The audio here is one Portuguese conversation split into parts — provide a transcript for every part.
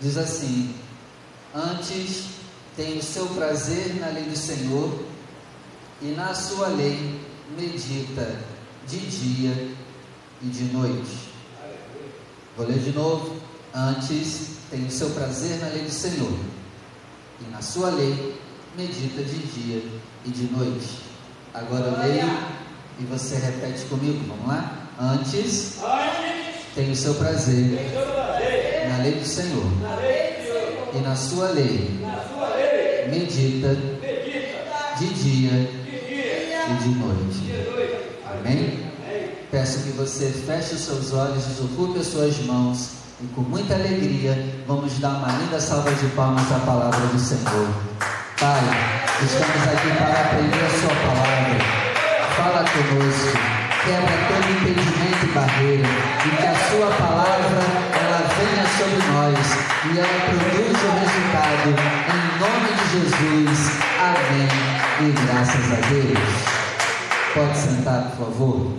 diz assim: Antes tem o seu prazer na lei do Senhor, e na sua lei medita de dia e de noite. Vou ler de novo. Antes tem o seu prazer na lei do Senhor, e na sua lei medita de dia e de noite. Agora eu leio e você repete comigo, vamos lá? Antes tem o seu prazer na lei do Senhor, e na sua lei. Medita de dia e de noite. Amém? Peço que você feche os seus olhos, desocupe as suas mãos e com muita alegria vamos dar uma linda salva de palmas à palavra do Senhor. Pai, estamos aqui para aprender a Sua palavra. Fala conosco, quebra todo impedimento e barreira e que a Sua palavra sobre nós e ela produza o resultado em nome de Jesus. Amém. E graças a Deus. Pode sentar, por favor.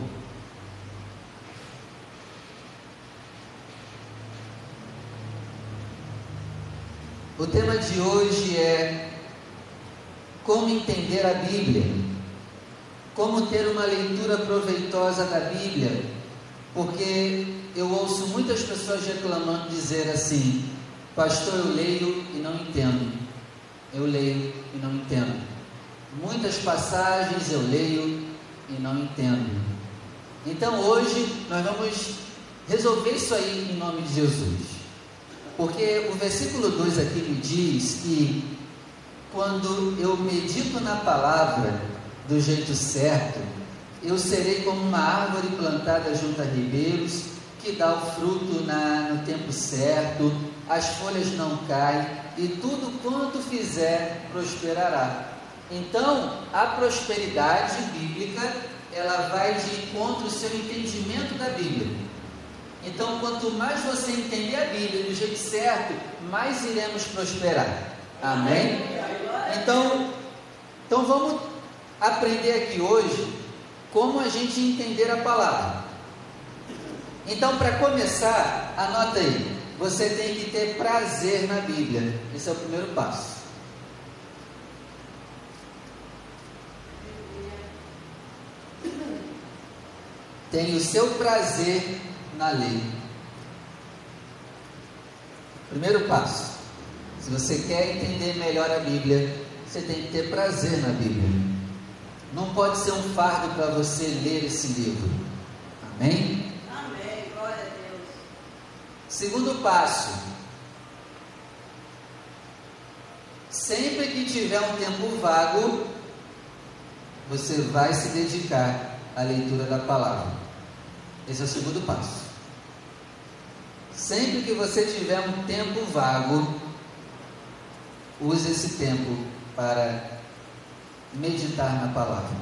O tema de hoje é como entender a Bíblia, como ter uma leitura proveitosa da Bíblia, porque eu ouço muitas pessoas reclamando, dizer assim: Pastor, eu leio e não entendo. Eu leio e não entendo. Muitas passagens eu leio e não entendo. Então hoje nós vamos resolver isso aí em nome de Jesus. Porque o versículo 2 aqui me diz que quando eu medito na palavra do jeito certo, eu serei como uma árvore plantada junto a ribeiros, que dá o fruto na, no tempo certo, as folhas não caem, e tudo quanto fizer prosperará. Então, a prosperidade bíblica, ela vai de encontro ao seu entendimento da Bíblia. Então, quanto mais você entender a Bíblia do jeito certo, mais iremos prosperar. Amém? Então, então vamos aprender aqui hoje como a gente entender a palavra. Então, para começar, anota aí. Você tem que ter prazer na Bíblia. Esse é o primeiro passo. Tem o seu prazer na lei. Primeiro passo: se você quer entender melhor a Bíblia, você tem que ter prazer na Bíblia. Não pode ser um fardo para você ler esse livro. Amém? Segundo passo: sempre que tiver um tempo vago, você vai se dedicar à leitura da palavra. Esse é o segundo passo. Sempre que você tiver um tempo vago, use esse tempo para meditar na palavra.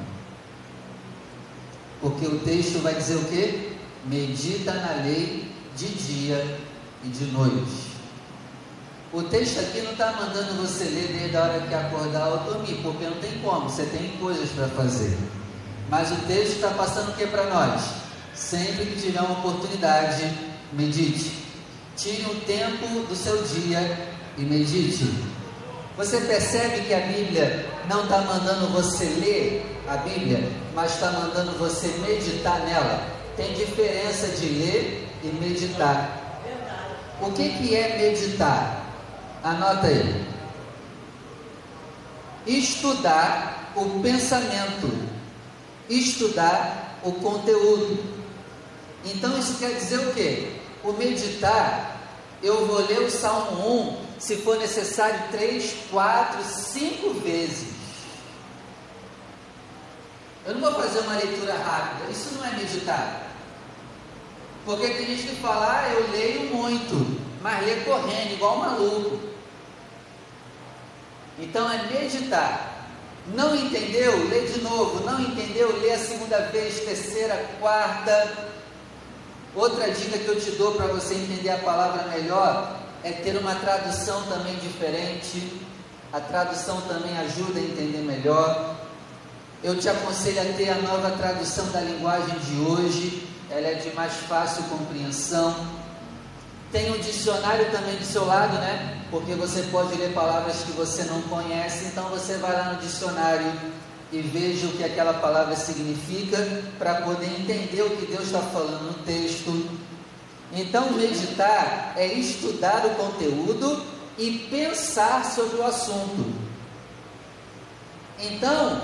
Porque o texto vai dizer o que? Medita na lei de dia e de noite. O texto aqui não está mandando você ler desde a hora que acordar ou dormir, porque não tem como, você tem coisas para fazer. Mas o texto está passando o que para nós? Sempre que tiver uma oportunidade, medite. Tire um tempo do seu dia e medite. Você percebe que a Bíblia não está mandando você ler a Bíblia, mas está mandando você meditar nela. Tem diferença de ler e meditar. O que, que é meditar? Anota aí. Estudar o pensamento, estudar o conteúdo. Então isso quer dizer o quê? O meditar, eu vou ler o Salmo 1, se for necessário, três, quatro, cinco vezes. Eu não vou fazer uma leitura rápida, isso não é meditar. Porque tem gente que fala, ah, eu leio muito, mas lê correndo, igual um maluco. Então é meditar. Não entendeu? Lê de novo. Não entendeu? Lê a segunda vez, terceira, quarta. Outra dica que eu te dou para você entender a palavra melhor é ter uma tradução também diferente. A tradução também ajuda a entender melhor. Eu te aconselho a ter a nova tradução da linguagem de hoje, ela é de mais fácil compreensão. Tem um dicionário também do seu lado, né? Porque você pode ler palavras que você não conhece, então você vai lá no dicionário e veja o que aquela palavra significa para poder entender o que Deus está falando no texto. Então, meditar é estudar o conteúdo e pensar sobre o assunto. Então,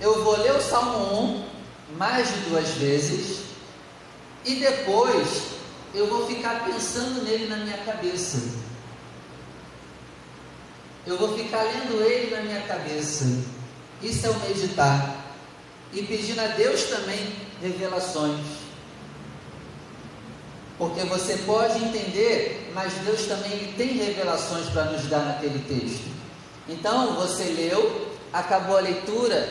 eu vou ler o Salmo 1 mais de duas vezes e depois eu vou ficar pensando nele na minha cabeça. Eu vou ficar lendo ele na minha cabeça. Isso é o meditar. E pedindo a Deus também revelações. Porque você pode entender, mas Deus também tem revelações para nos dar naquele texto. Então, você leu, acabou a leitura,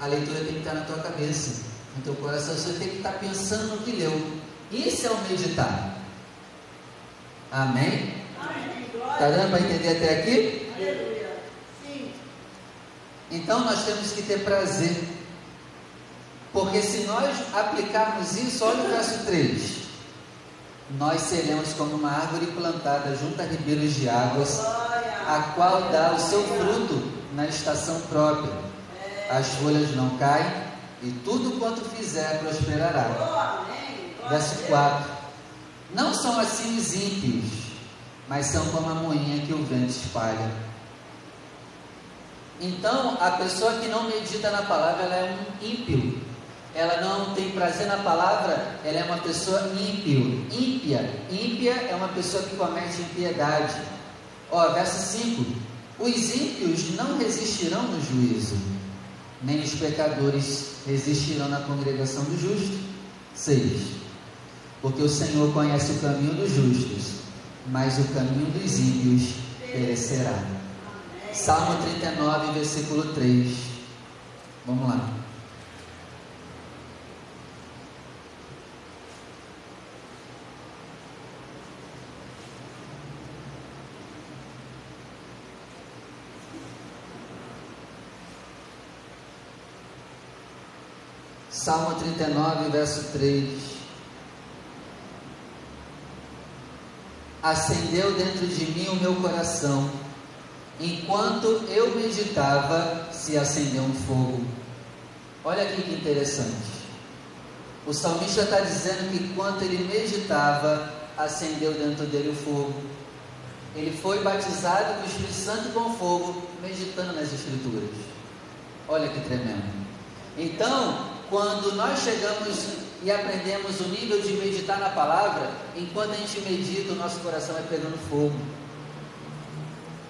a leitura tem que estar na tua cabeça, no teu coração, você tem que estar pensando no que leu. Isso é o meditar. Amém? Está dando para entender até aqui? Sim. Então nós temos que ter prazer. Porque se nós aplicarmos isso, olha o verso 3. Nós seremos como uma árvore plantada junto a ribeiros de águas, a qual dá o seu fruto na estação própria. As folhas não caem e tudo quanto fizer prosperará. Verso a Deus. 4: Não são assim os ímpios, mas são como a moinha que o vento espalha. Então, a pessoa que não medita na palavra, ela é um ímpio. Ela não tem prazer na palavra, ela é uma pessoa ímpio. Ímpia. Ímpia é uma pessoa que comete impiedade. Ó, verso 5: Os ímpios não resistirão no juízo, nem os pecadores resistirão na congregação dos justos. 6 porque o Senhor conhece o caminho dos justos, mas o caminho dos ímpios perecerá. Salmo 39, versículo 3. Vamos lá. Salmo 39, verso 3. acendeu dentro de mim o meu coração. Enquanto eu meditava, se acendeu um fogo. Olha aqui que interessante. O salmista está dizendo que enquanto ele meditava, acendeu dentro dele o fogo. Ele foi batizado com o Espírito Santo com fogo, meditando nas Escrituras. Olha que tremendo. Então, quando nós chegamos e aprendemos o nível de meditar na palavra, enquanto a gente medita, o nosso coração vai pegando fogo.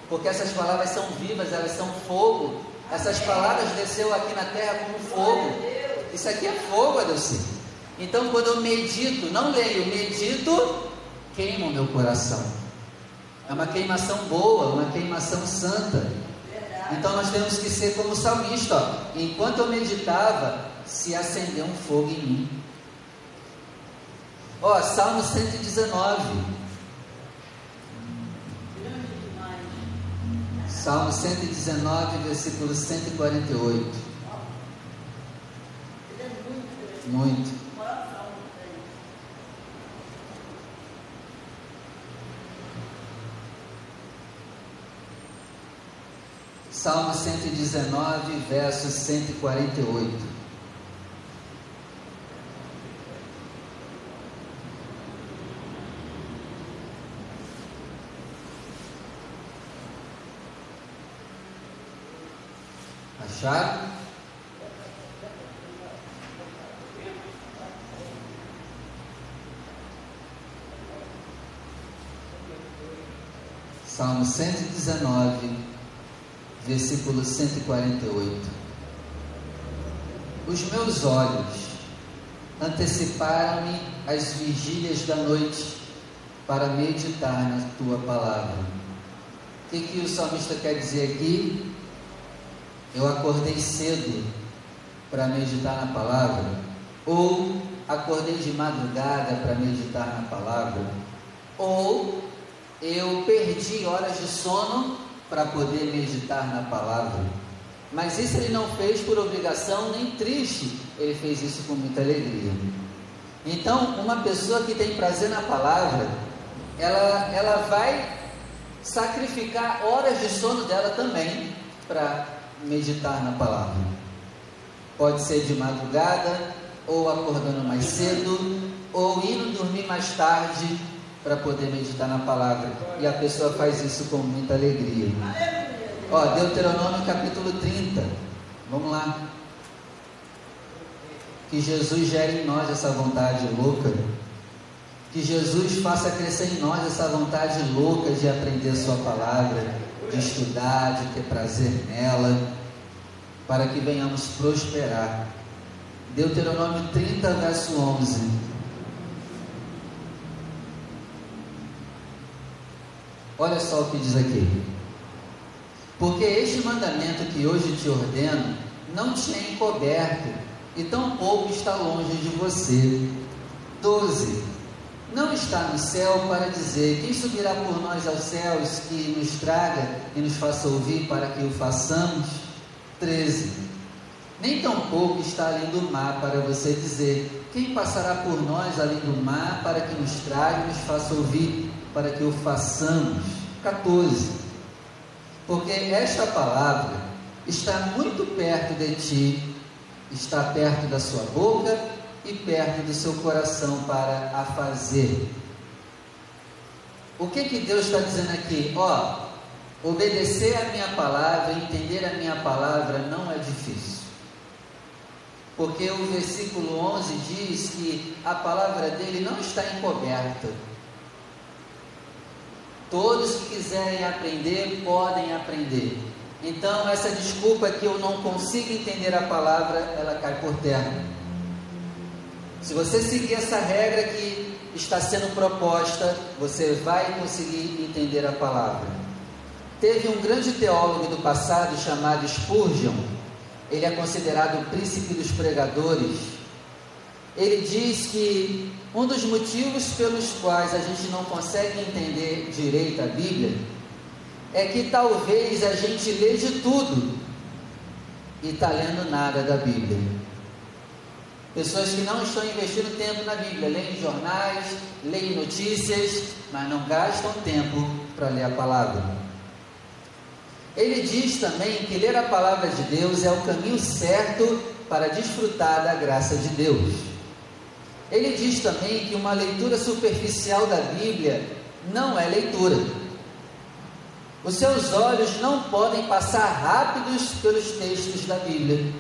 Porque essas palavras são vivas, elas são fogo. Essas palavras desceu aqui na terra como fogo. Isso aqui é fogo, Adeusi. Então, quando eu medito, não leio, medito, queima o meu coração. É uma queimação boa, uma queimação santa. Então nós temos que ser como o salmista. Ó. Enquanto eu meditava, se acendeu um fogo em mim. Ó, Salmo 119. Grande demais. Salmo 119, versículo 148. Ele é muito. Salmo 119, verso 148. Acharam? Salmo 119, versículo 148. Os meus olhos anteciparam-me as vigílias da noite para meditar na tua palavra. O que, que o salmista quer dizer aqui? Eu acordei cedo para meditar na palavra, ou acordei de madrugada para meditar na palavra, ou eu perdi horas de sono para poder meditar na palavra. Mas isso ele não fez por obrigação nem triste, ele fez isso com muita alegria. Então, uma pessoa que tem prazer na palavra, ela, ela vai sacrificar horas de sono dela também para meditar na palavra. Pode ser de madrugada, ou acordando mais cedo, ou indo dormir mais tarde para poder meditar na palavra. E a pessoa faz isso com muita alegria. Ó, Deuteronômio capítulo 30. Vamos lá. Que Jesus gere em nós essa vontade louca. Que Jesus faça crescer em nós essa vontade louca de aprender Sua palavra, de estudar, de ter prazer nela, para que venhamos prosperar. Deuteronômio 30, verso 11. Olha só o que diz aqui. Porque este mandamento que hoje te ordeno não te é encoberto, e tampouco está longe de você. 12. Não está no céu para dizer: Quem subirá por nós aos céus que nos traga e nos faça ouvir para que o façamos? 13. Nem tampouco está além do mar para você dizer: Quem passará por nós além do mar para que nos traga e nos faça ouvir para que o façamos? 14. Porque esta palavra está muito perto de ti, está perto da sua boca e perto do seu coração para a fazer. O que que Deus está dizendo aqui? Ó, obedecer a minha palavra, entender a minha palavra não é difícil. Porque o versículo 11 diz que a palavra dele não está encoberta. Todos que quiserem aprender podem aprender. Então, essa desculpa que eu não consigo entender a palavra, ela cai por terra. Se você seguir essa regra que está sendo proposta, você vai conseguir entender a palavra. Teve um grande teólogo do passado chamado Spurgeon, ele é considerado o príncipe dos pregadores. Ele diz que um dos motivos pelos quais a gente não consegue entender direito a Bíblia é que talvez a gente lê de tudo e está lendo nada da Bíblia. Pessoas que não estão investindo tempo na Bíblia, leem jornais, leem notícias, mas não gastam tempo para ler a palavra. Ele diz também que ler a palavra de Deus é o caminho certo para desfrutar da graça de Deus. Ele diz também que uma leitura superficial da Bíblia não é leitura. Os seus olhos não podem passar rápidos pelos textos da Bíblia.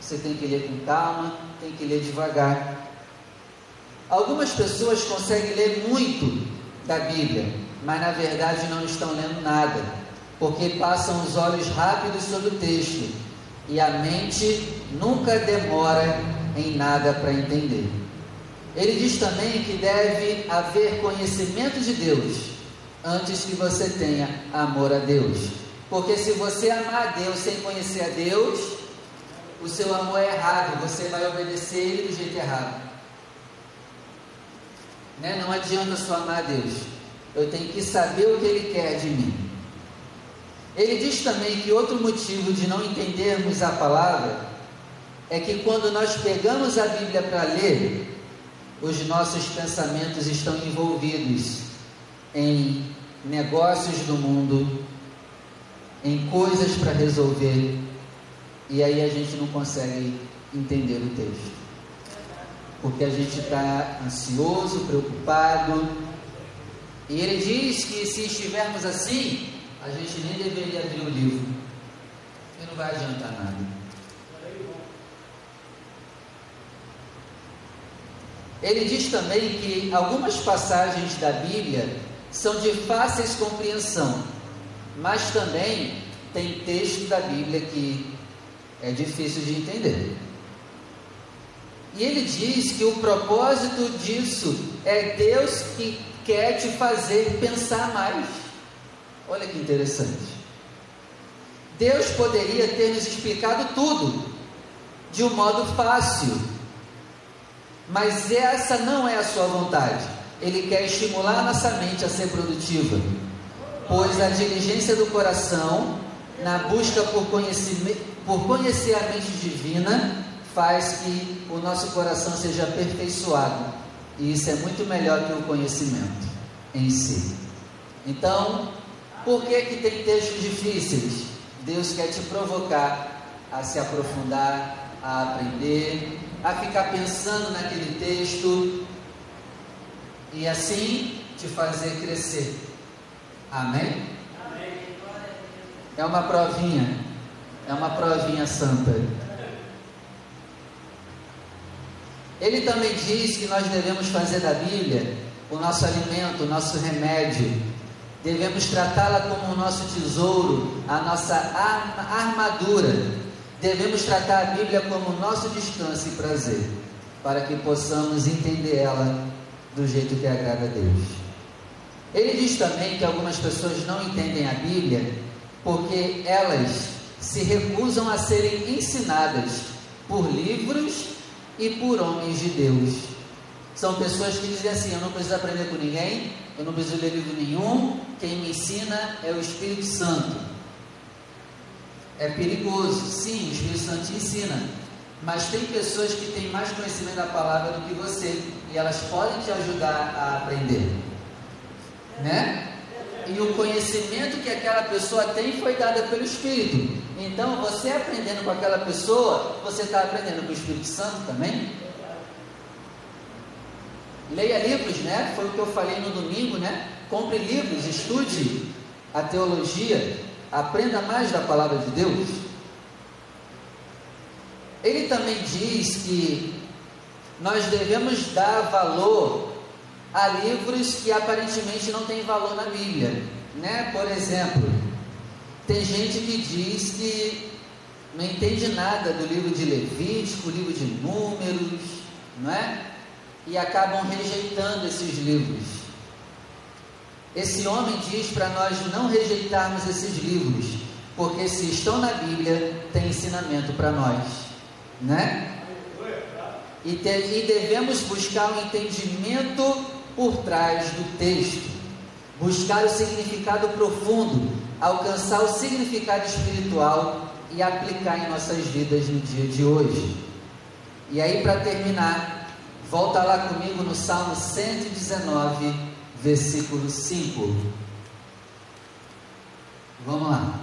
Você tem que ler com calma, tem que ler devagar. Algumas pessoas conseguem ler muito da Bíblia, mas na verdade não estão lendo nada, porque passam os olhos rápidos sobre o texto e a mente nunca demora em nada para entender. Ele diz também que deve haver conhecimento de Deus antes que você tenha amor a Deus. Porque se você amar a Deus sem conhecer a Deus, o seu amor é errado, você vai obedecer ele do jeito errado. Né? Não adianta só amar a Deus. Eu tenho que saber o que Ele quer de mim. Ele diz também que outro motivo de não entendermos a palavra é que quando nós pegamos a Bíblia para ler, os nossos pensamentos estão envolvidos em negócios do mundo, em coisas para resolver, e aí a gente não consegue entender o texto. Porque a gente está ansioso, preocupado. E ele diz que se estivermos assim, a gente nem deveria abrir o livro. E não vai adiantar nada. Ele diz também que algumas passagens da Bíblia são de fáceis compreensão, mas também tem texto da Bíblia que é difícil de entender. E ele diz que o propósito disso é Deus que quer te fazer pensar mais. Olha que interessante. Deus poderia ter nos explicado tudo de um modo fácil, mas essa não é a sua vontade. Ele quer estimular nossa mente a ser produtiva, pois a diligência do coração na busca por, por conhecer a mente divina faz que o nosso coração seja aperfeiçoado. E isso é muito melhor que o conhecimento. em si. Então, por que, que tem textos difíceis? Deus quer te provocar a se aprofundar, a aprender, a ficar pensando naquele texto e assim te fazer crescer. Amém? É uma provinha, é uma provinha santa. Ele também diz que nós devemos fazer da Bíblia o nosso alimento, o nosso remédio. Devemos tratá-la como o nosso tesouro, a nossa armadura. Devemos tratar a Bíblia como nosso descanso e prazer, para que possamos entender ela do jeito que agrada a Deus. Ele diz também que algumas pessoas não entendem a Bíblia porque elas se recusam a serem ensinadas por livros e por homens de Deus. São pessoas que dizem assim: eu não preciso aprender com ninguém, eu não preciso ler livro nenhum, quem me ensina é o Espírito Santo. É perigoso, sim, o Espírito Santo ensina, mas tem pessoas que têm mais conhecimento da palavra do que você e elas podem te ajudar a aprender, né? E o conhecimento que aquela pessoa tem foi dado pelo Espírito. Então, você aprendendo com aquela pessoa, você está aprendendo com o Espírito Santo também? Leia livros, né? Foi o que eu falei no domingo, né? Compre livros, estude a teologia, aprenda mais da palavra de Deus. Ele também diz que nós devemos dar valor a livros que aparentemente não têm valor na Bíblia, né? Por exemplo, tem gente que diz que não entende nada do livro de Levítico, livro de Números, não é? E acabam rejeitando esses livros. Esse homem diz para nós não rejeitarmos esses livros, porque se estão na Bíblia, tem ensinamento para nós, né? E, te, e devemos buscar um entendimento por trás do texto, buscar o significado profundo, alcançar o significado espiritual e aplicar em nossas vidas no dia de hoje. E aí, para terminar, volta lá comigo no Salmo 119, versículo 5. Vamos lá.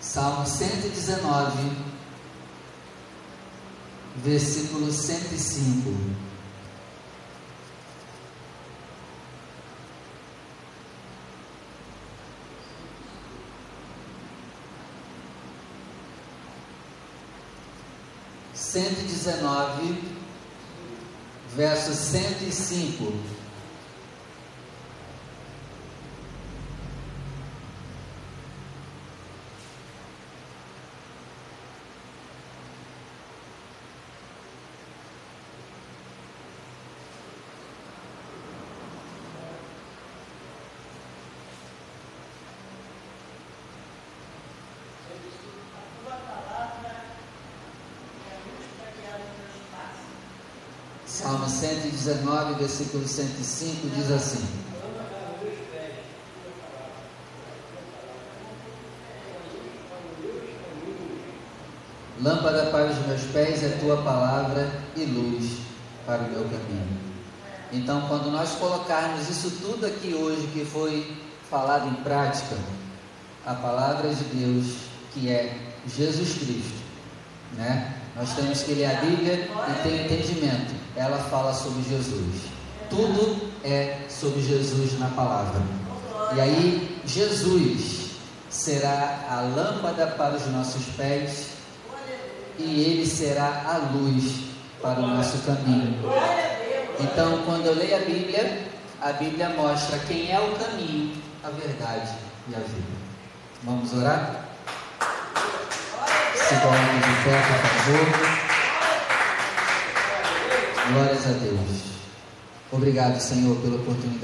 Salmo 119, versículo 105. 119, verso 105. Salmo 119, versículo 105 diz assim: Lâmpada para os meus pés é tua palavra e luz para o meu caminho. Então, quando nós colocarmos isso tudo aqui hoje que foi falado em prática, a palavra de Deus, que é Jesus Cristo, né? Nós temos que ler a Bíblia e ter entendimento. Ela fala sobre Jesus. Tudo é sobre Jesus na palavra. E aí, Jesus será a lâmpada para os nossos pés e ele será a luz para o nosso caminho. Então, quando eu leio a Bíblia, a Bíblia mostra quem é o caminho, a verdade e a vida. Vamos orar? Se coloque de pé, por favor. Glórias a Deus. Obrigado, Senhor, pela oportunidade.